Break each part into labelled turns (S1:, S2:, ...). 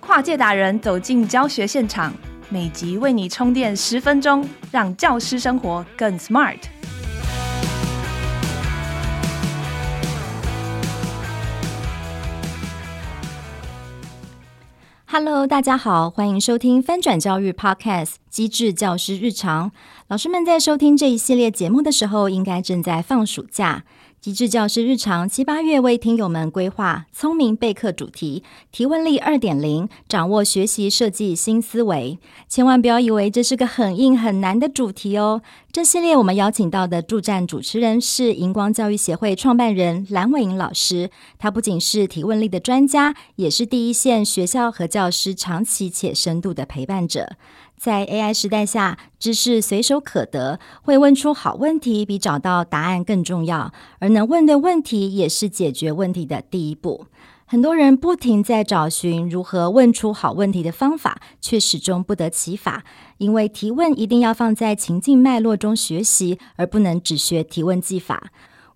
S1: 跨界达人走进教学现场，每集为你充电十分钟，让教师生活更 smart。
S2: Hello，大家好，欢迎收听翻转教育 Podcast《机智教师日常》。老师们在收听这一系列节目的时候，应该正在放暑假。机智教师日常七八月为听友们规划聪明备课主题，提问力二点零，掌握学习设计新思维。千万不要以为这是个很硬很难的主题哦。这系列我们邀请到的助战主持人是荧光教育协会创办人蓝伟莹老师，他不仅是提问力的专家，也是第一线学校和教师长期且深度的陪伴者。在 AI 时代下，知识随手可得，会问出好问题比找到答案更重要。而能问对问题，也是解决问题的第一步。很多人不停在找寻如何问出好问题的方法，却始终不得其法。因为提问一定要放在情境脉络中学习，而不能只学提问技法。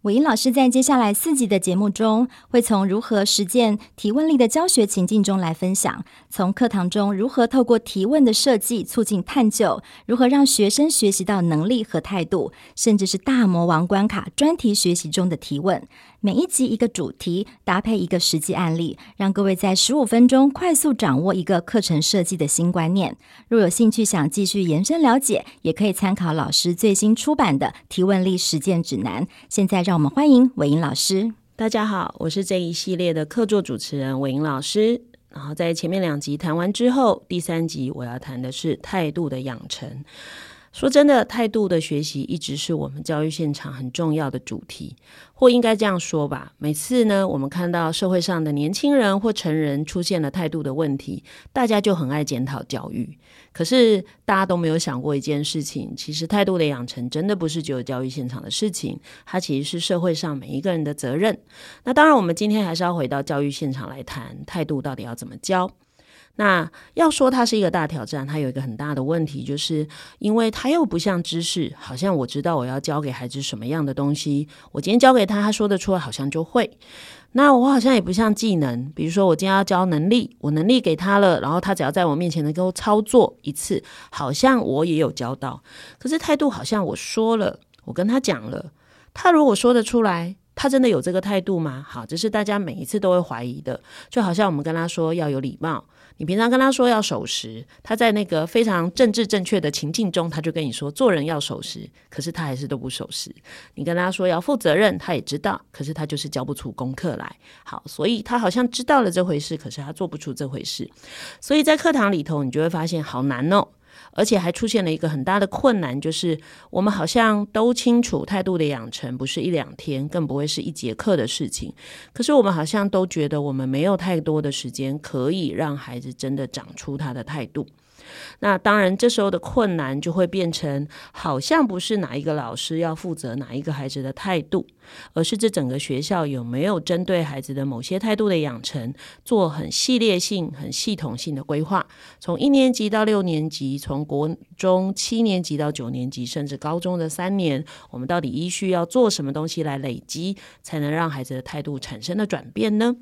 S2: 伟英老师在接下来四集的节目中，会从如何实践提问力的教学情境中来分享，从课堂中如何透过提问的设计促进探究，如何让学生学习到能力和态度，甚至是大魔王关卡专题学习中的提问。每一集一个主题，搭配一个实际案例，让各位在十五分钟快速掌握一个课程设计的新观念。若有兴趣想继续延伸了解，也可以参考老师最新出版的《提问力实践指南》。现在让我们欢迎伟英老师。
S3: 大家好，我是这一系列的客座主持人伟英老师。然后在前面两集谈完之后，第三集我要谈的是态度的养成。说真的，态度的学习一直是我们教育现场很重要的主题，或应该这样说吧。每次呢，我们看到社会上的年轻人或成人出现了态度的问题，大家就很爱检讨教育。可是大家都没有想过一件事情，其实态度的养成真的不是只有教育现场的事情，它其实是社会上每一个人的责任。那当然，我们今天还是要回到教育现场来谈态度到底要怎么教。那要说它是一个大挑战，它有一个很大的问题，就是因为它又不像知识，好像我知道我要教给孩子什么样的东西，我今天教给他，他说得出来，好像就会。那我好像也不像技能，比如说我今天要教能力，我能力给他了，然后他只要在我面前能够操作一次，好像我也有教到。可是态度好像我说了，我跟他讲了，他如果说得出来。他真的有这个态度吗？好，这是大家每一次都会怀疑的。就好像我们跟他说要有礼貌，你平常跟他说要守时，他在那个非常政治正确的情境中，他就跟你说做人要守时，可是他还是都不守时。你跟他说要负责任，他也知道，可是他就是交不出功课来。好，所以他好像知道了这回事，可是他做不出这回事。所以在课堂里头，你就会发现好难哦。而且还出现了一个很大的困难，就是我们好像都清楚态度的养成不是一两天，更不会是一节课的事情。可是我们好像都觉得我们没有太多的时间可以让孩子真的长出他的态度。那当然，这时候的困难就会变成，好像不是哪一个老师要负责哪一个孩子的态度，而是这整个学校有没有针对孩子的某些态度的养成，做很系列性、很系统性的规划。从一年级到六年级，从国中七年级到九年级，甚至高中的三年，我们到底依序要做什么东西来累积，才能让孩子的态度产生了转变呢？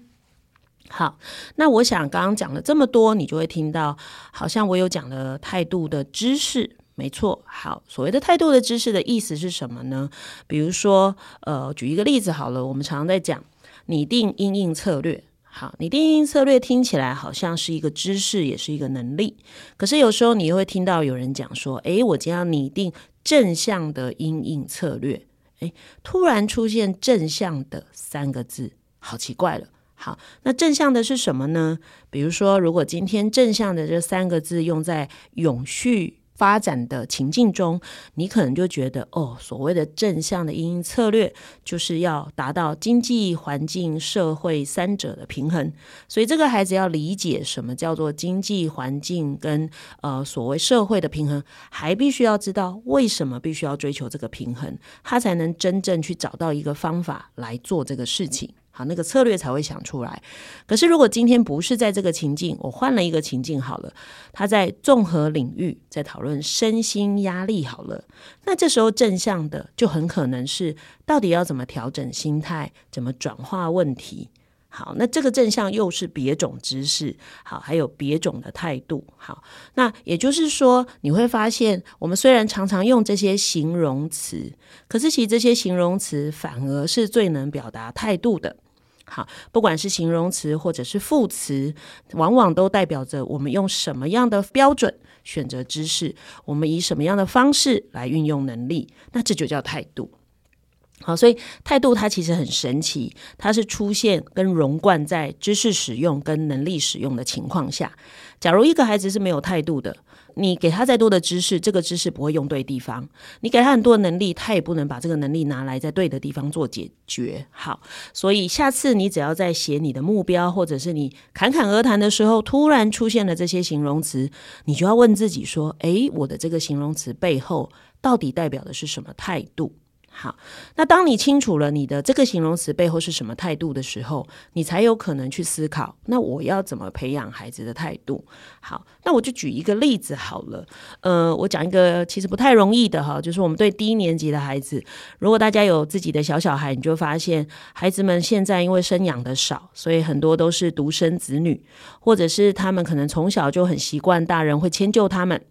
S3: 好，那我想刚刚讲了这么多，你就会听到，好像我有讲了态度的知识，没错。好，所谓的态度的知识的意思是什么呢？比如说，呃，举一个例子好了，我们常常在讲拟定因应策略。好，拟定因应策略听起来好像是一个知识，也是一个能力。可是有时候你又会听到有人讲说，诶，我今天要拟定正向的因应策略，诶，突然出现正向的三个字，好奇怪了。好，那正向的是什么呢？比如说，如果今天正向的这三个字用在永续发展的情境中，你可能就觉得，哦，所谓的正向的因应策略，就是要达到经济、环境、社会三者的平衡。所以，这个孩子要理解什么叫做经济环境跟呃所谓社会的平衡，还必须要知道为什么必须要追求这个平衡，他才能真正去找到一个方法来做这个事情。好，那个策略才会想出来。可是如果今天不是在这个情境，我换了一个情境好了，他在综合领域在讨论身心压力好了，那这时候正向的就很可能是到底要怎么调整心态，怎么转化问题。好，那这个正向又是别种知识，好，还有别种的态度，好，那也就是说，你会发现，我们虽然常常用这些形容词，可是其实这些形容词反而是最能表达态度的。好，不管是形容词或者是副词，往往都代表着我们用什么样的标准选择知识，我们以什么样的方式来运用能力，那这就叫态度。好，所以态度它其实很神奇，它是出现跟融贯在知识使用跟能力使用的情况下。假如一个孩子是没有态度的，你给他再多的知识，这个知识不会用对地方；你给他很多能力，他也不能把这个能力拿来在对的地方做解决。好，所以下次你只要在写你的目标，或者是你侃侃而谈的时候，突然出现了这些形容词，你就要问自己说：诶，我的这个形容词背后到底代表的是什么态度？好，那当你清楚了你的这个形容词背后是什么态度的时候，你才有可能去思考，那我要怎么培养孩子的态度？好，那我就举一个例子好了。呃，我讲一个其实不太容易的哈，就是我们对低年级的孩子，如果大家有自己的小小孩，你就发现孩子们现在因为生养的少，所以很多都是独生子女，或者是他们可能从小就很习惯大人会迁就他们，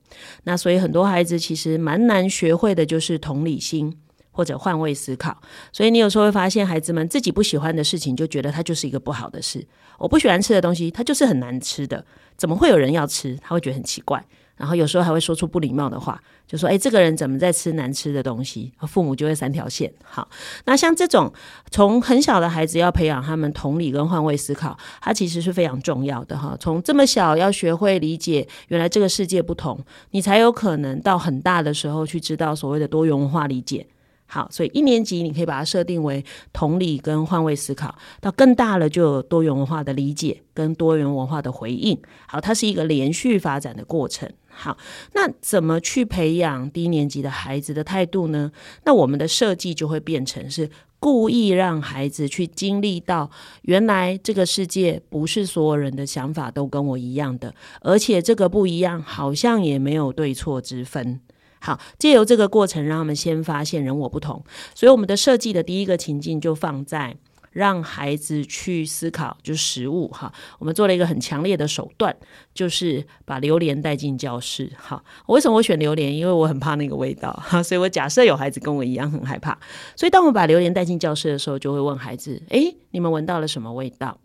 S3: 那所以很多孩子其实蛮难学会的，就是同理心。或者换位思考，所以你有时候会发现，孩子们自己不喜欢的事情，就觉得它就是一个不好的事。我不喜欢吃的东西，它就是很难吃的，怎么会有人要吃？他会觉得很奇怪，然后有时候还会说出不礼貌的话，就说：“诶，这个人怎么在吃难吃的东西？”父母就会三条线。好，那像这种从很小的孩子要培养他们同理跟换位思考，它其实是非常重要的哈。从这么小要学会理解，原来这个世界不同，你才有可能到很大的时候去知道所谓的多元文化理解。好，所以一年级你可以把它设定为同理跟换位思考，到更大了就有多元文化的理解跟多元文化的回应。好，它是一个连续发展的过程。好，那怎么去培养低年级的孩子的态度呢？那我们的设计就会变成是故意让孩子去经历到，原来这个世界不是所有人的想法都跟我一样的，而且这个不一样好像也没有对错之分。好，借由这个过程，让他们先发现人我不同。所以，我们的设计的第一个情境就放在让孩子去思考，就是食物。哈，我们做了一个很强烈的手段，就是把榴莲带进教室。好，为什么我选榴莲？因为我很怕那个味道。哈，所以我假设有孩子跟我一样很害怕。所以，当我把榴莲带进教室的时候，就会问孩子：诶，你们闻到了什么味道？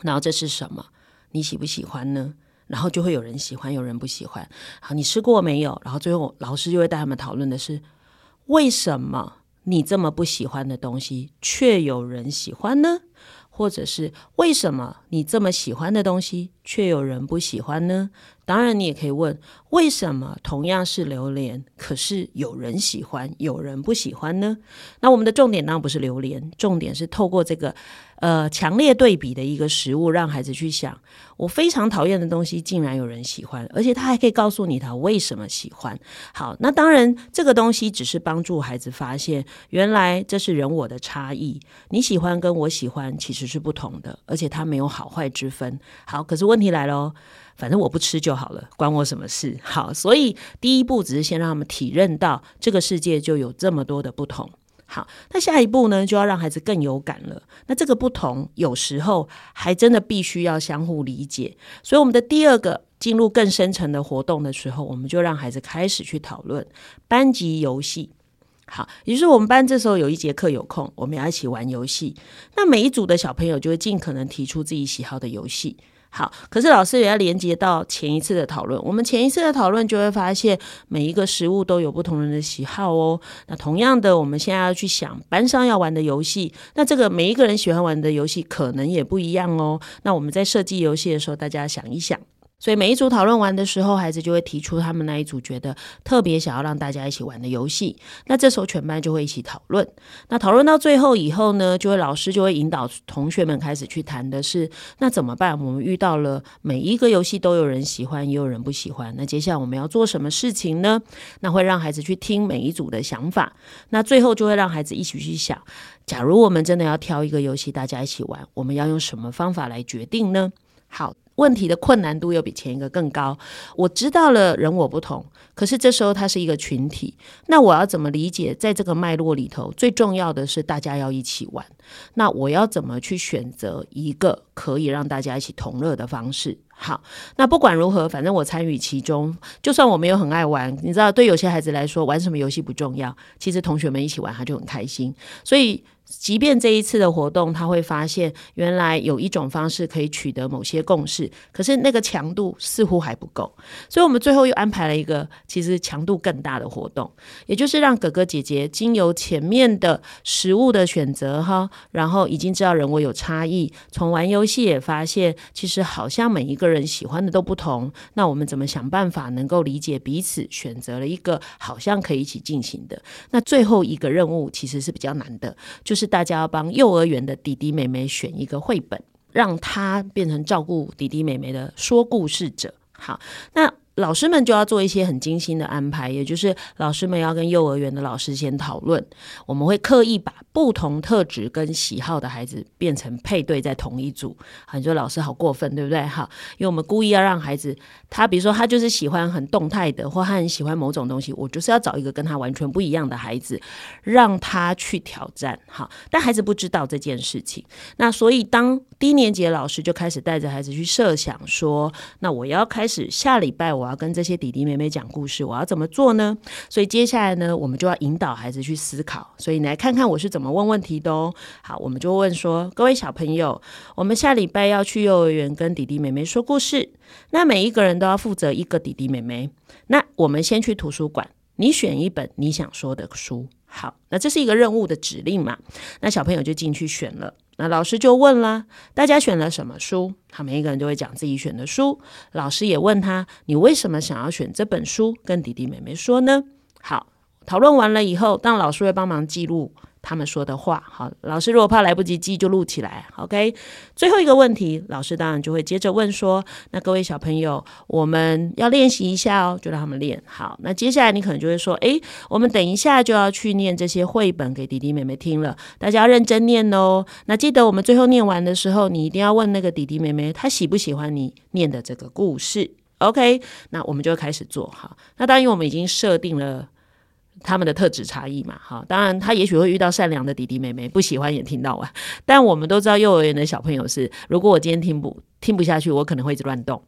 S3: 然后这是什么？你喜不喜欢呢？然后就会有人喜欢，有人不喜欢。好，你吃过没有？然后最后老师就会带他们讨论的是，为什么你这么不喜欢的东西，却有人喜欢呢？或者是为什么你这么喜欢的东西，却有人不喜欢呢？当然，你也可以问，为什么同样是榴莲，可是有人喜欢，有人不喜欢呢？那我们的重点当然不是榴莲，重点是透过这个呃强烈对比的一个食物，让孩子去想，我非常讨厌的东西，竟然有人喜欢，而且他还可以告诉你他为什么喜欢。好，那当然这个东西只是帮助孩子发现，原来这是人我的差异，你喜欢跟我喜欢其实是不同的，而且它没有好坏之分。好，可是问题来了。反正我不吃就好了，关我什么事？好，所以第一步只是先让他们体认到这个世界就有这么多的不同。好，那下一步呢，就要让孩子更有感了。那这个不同有时候还真的必须要相互理解。所以我们的第二个进入更深层的活动的时候，我们就让孩子开始去讨论班级游戏。好，也就是我们班这时候有一节课有空，我们要一起玩游戏。那每一组的小朋友就会尽可能提出自己喜好的游戏。好，可是老师也要连接到前一次的讨论。我们前一次的讨论就会发现，每一个食物都有不同人的喜好哦。那同样的，我们现在要去想班上要玩的游戏，那这个每一个人喜欢玩的游戏可能也不一样哦。那我们在设计游戏的时候，大家想一想。所以每一组讨论完的时候，孩子就会提出他们那一组觉得特别想要让大家一起玩的游戏。那这时候全班就会一起讨论。那讨论到最后以后呢，就会老师就会引导同学们开始去谈的是，那怎么办？我们遇到了每一个游戏都有人喜欢，也有人不喜欢。那接下来我们要做什么事情呢？那会让孩子去听每一组的想法。那最后就会让孩子一起去想，假如我们真的要挑一个游戏大家一起玩，我们要用什么方法来决定呢？好。问题的困难度又比前一个更高。我知道了人我不同，可是这时候它是一个群体，那我要怎么理解？在这个脉络里头，最重要的是大家要一起玩。那我要怎么去选择一个可以让大家一起同乐的方式？好，那不管如何，反正我参与其中，就算我没有很爱玩，你知道，对有些孩子来说，玩什么游戏不重要，其实同学们一起玩他就很开心，所以。即便这一次的活动，他会发现原来有一种方式可以取得某些共识，可是那个强度似乎还不够，所以我们最后又安排了一个其实强度更大的活动，也就是让哥哥姐姐经由前面的食物的选择哈，然后已经知道人我有差异，从玩游戏也发现其实好像每一个人喜欢的都不同，那我们怎么想办法能够理解彼此，选择了一个好像可以一起进行的，那最后一个任务其实是比较难的，就。是大家要帮幼儿园的弟弟妹妹选一个绘本，让他变成照顾弟弟妹妹的说故事者。好，那。老师们就要做一些很精心的安排，也就是老师们要跟幼儿园的老师先讨论，我们会刻意把不同特质跟喜好的孩子变成配对在同一组。好，你说老师好过分，对不对？哈，因为我们故意要让孩子，他比如说他就是喜欢很动态的，或他很喜欢某种东西，我就是要找一个跟他完全不一样的孩子，让他去挑战。哈，但孩子不知道这件事情，那所以当低年级的老师就开始带着孩子去设想说，那我要开始下礼拜我。要跟这些弟弟妹妹讲故事，我要怎么做呢？所以接下来呢，我们就要引导孩子去思考。所以你来看看我是怎么问问题的哦。好，我们就问说：各位小朋友，我们下礼拜要去幼儿园跟弟弟妹妹说故事，那每一个人都要负责一个弟弟妹妹。那我们先去图书馆，你选一本你想说的书。好，那这是一个任务的指令嘛？那小朋友就进去选了。那老师就问了，大家选了什么书？他每一个人都会讲自己选的书。老师也问他，你为什么想要选这本书？跟弟弟妹妹说呢？好，讨论完了以后，当老师会帮忙记录。他们说的话，好，老师如果怕来不及记，就录起来，OK。最后一个问题，老师当然就会接着问说：“那各位小朋友，我们要练习一下哦，就让他们练。好，那接下来你可能就会说：诶，我们等一下就要去念这些绘本给弟弟妹妹听了，大家要认真念哦。那记得我们最后念完的时候，你一定要问那个弟弟妹妹，他喜不喜欢你念的这个故事，OK。那我们就开始做。好，那当然我们已经设定了。他们的特质差异嘛，哈，当然他也许会遇到善良的弟弟妹妹，不喜欢也听到啊。但我们都知道，幼儿园的小朋友是，如果我今天听不听不下去，我可能会一直乱动，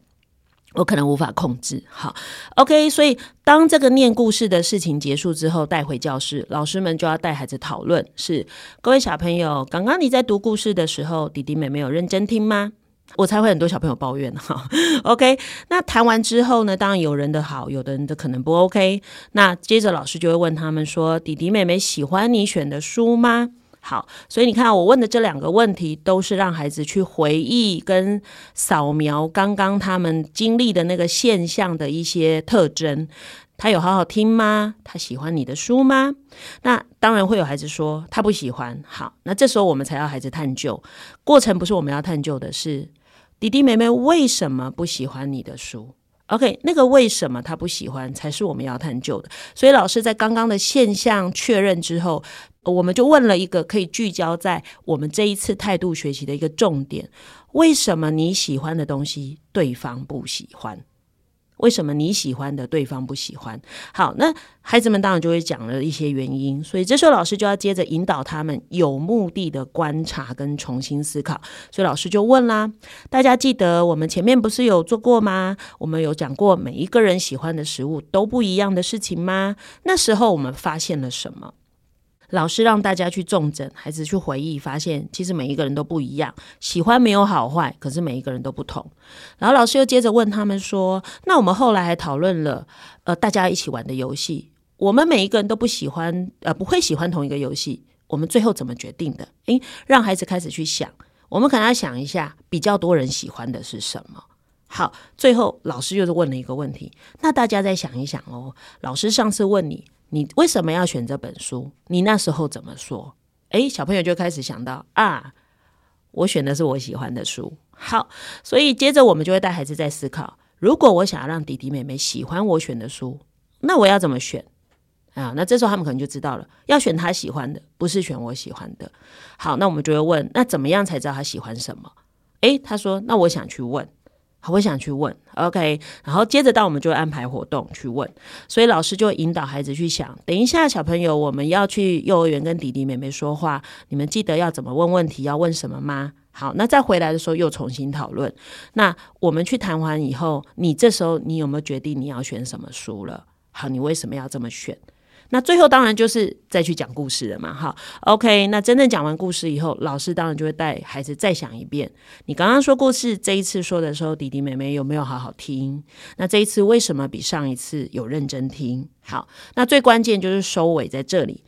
S3: 我可能无法控制。好，OK，所以当这个念故事的事情结束之后，带回教室，老师们就要带孩子讨论：是各位小朋友，刚刚你在读故事的时候，弟弟妹妹有认真听吗？我才会很多小朋友抱怨哈，OK，那谈完之后呢，当然有人的好，有的人的可能不 OK。那接着老师就会问他们说：“弟弟妹妹喜欢你选的书吗？”好，所以你看我问的这两个问题，都是让孩子去回忆跟扫描刚刚他们经历的那个现象的一些特征。他有好好听吗？他喜欢你的书吗？那当然会有孩子说他不喜欢。好，那这时候我们才要孩子探究。过程不是我们要探究的，是弟弟妹妹为什么不喜欢你的书？OK，那个为什么他不喜欢才是我们要探究的。所以老师在刚刚的现象确认之后，我们就问了一个可以聚焦在我们这一次态度学习的一个重点：为什么你喜欢的东西对方不喜欢？为什么你喜欢的对方不喜欢？好，那孩子们当然就会讲了一些原因，所以这时候老师就要接着引导他们有目的的观察跟重新思考。所以老师就问啦：大家记得我们前面不是有做过吗？我们有讲过每一个人喜欢的食物都不一样的事情吗？那时候我们发现了什么？老师让大家去重整，孩子去回忆，发现其实每一个人都不一样，喜欢没有好坏，可是每一个人都不同。然后老师又接着问他们说：“那我们后来还讨论了，呃，大家一起玩的游戏，我们每一个人都不喜欢，呃，不会喜欢同一个游戏，我们最后怎么决定的？诶，让孩子开始去想，我们可能要想一下，比较多人喜欢的是什么？好，最后老师又是问了一个问题，那大家再想一想哦。老师上次问你，你为什么要选这本书？你那时候怎么说？诶，小朋友就开始想到啊，我选的是我喜欢的书。好，所以接着我们就会带孩子在思考，如果我想要让弟弟妹妹喜欢我选的书，那我要怎么选？啊，那这时候他们可能就知道了，要选他喜欢的，不是选我喜欢的。好，那我们就会问，那怎么样才知道他喜欢什么？诶，他说，那我想去问。好，我想去问，OK，然后接着到我们就安排活动去问，所以老师就引导孩子去想，等一下小朋友我们要去幼儿园跟弟弟妹妹说话，你们记得要怎么问问题，要问什么吗？好，那再回来的时候又重新讨论。那我们去谈完以后，你这时候你有没有决定你要选什么书了？好，你为什么要这么选？那最后当然就是再去讲故事了嘛，哈，OK。那真正讲完故事以后，老师当然就会带孩子再想一遍。你刚刚说故事这一次说的时候，弟弟妹妹有没有好好听？那这一次为什么比上一次有认真听？好，那最关键就是收尾在这里。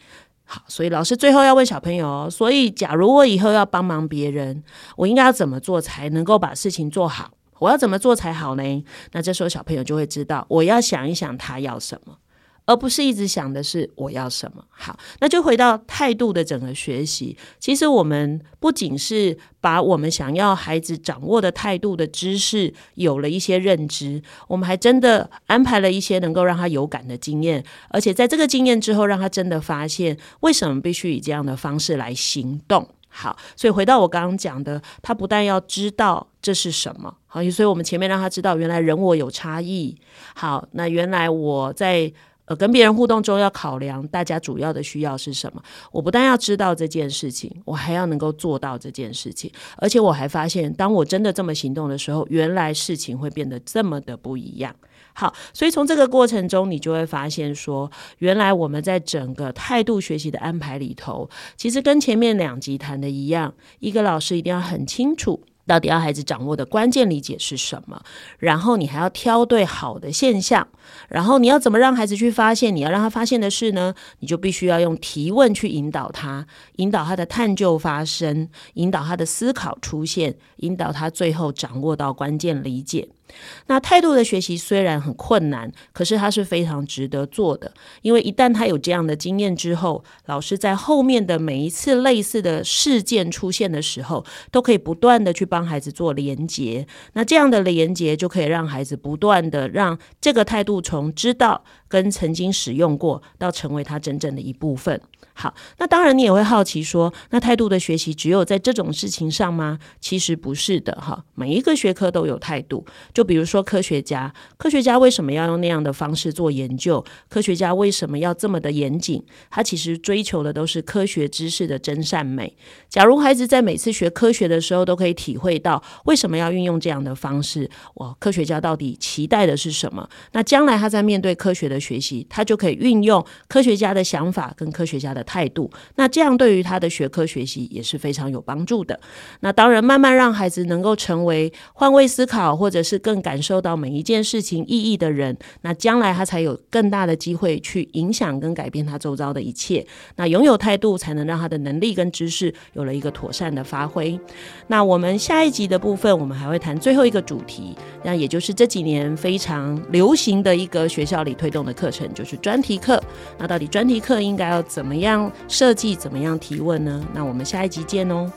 S3: 好，所以老师最后要问小朋友哦，所以假如我以后要帮忙别人，我应该要怎么做才能够把事情做好？我要怎么做才好呢？那这时候小朋友就会知道，我要想一想他要什么。而不是一直想的是我要什么。好，那就回到态度的整个学习。其实我们不仅是把我们想要孩子掌握的态度的知识有了一些认知，我们还真的安排了一些能够让他有感的经验，而且在这个经验之后，让他真的发现为什么必须以这样的方式来行动。好，所以回到我刚刚讲的，他不但要知道这是什么，好，所以我们前面让他知道原来人我有差异。好，那原来我在。跟别人互动中要考量大家主要的需要是什么。我不但要知道这件事情，我还要能够做到这件事情。而且我还发现，当我真的这么行动的时候，原来事情会变得这么的不一样。好，所以从这个过程中，你就会发现说，原来我们在整个态度学习的安排里头，其实跟前面两集谈的一样，一个老师一定要很清楚。到底要孩子掌握的关键理解是什么？然后你还要挑对好的现象，然后你要怎么让孩子去发现？你要让他发现的是呢？你就必须要用提问去引导他，引导他的探究发生，引导他的思考出现，引导他最后掌握到关键理解。那态度的学习虽然很困难，可是它是非常值得做的。因为一旦他有这样的经验之后，老师在后面的每一次类似的事件出现的时候，都可以不断的去帮孩子做连接。那这样的连接就可以让孩子不断的让这个态度从知道跟曾经使用过，到成为他真正的一部分。好，那当然你也会好奇说，那态度的学习只有在这种事情上吗？其实不是的，哈，每一个学科都有态度。就比如说科学家，科学家为什么要用那样的方式做研究？科学家为什么要这么的严谨？他其实追求的都是科学知识的真善美。假如孩子在每次学科学的时候都可以体会到为什么要运用这样的方式，哇，科学家到底期待的是什么？那将来他在面对科学的学习，他就可以运用科学家的想法跟科学家的。态度，那这样对于他的学科学习也是非常有帮助的。那当然，慢慢让孩子能够成为换位思考，或者是更感受到每一件事情意义的人，那将来他才有更大的机会去影响跟改变他周遭的一切。那拥有态度，才能让他的能力跟知识有了一个妥善的发挥。那我们下一集的部分，我们还会谈最后一个主题，那也就是这几年非常流行的一个学校里推动的课程，就是专题课。那到底专题课应该要怎么样？设计怎么样提问呢？那我们下一集见哦。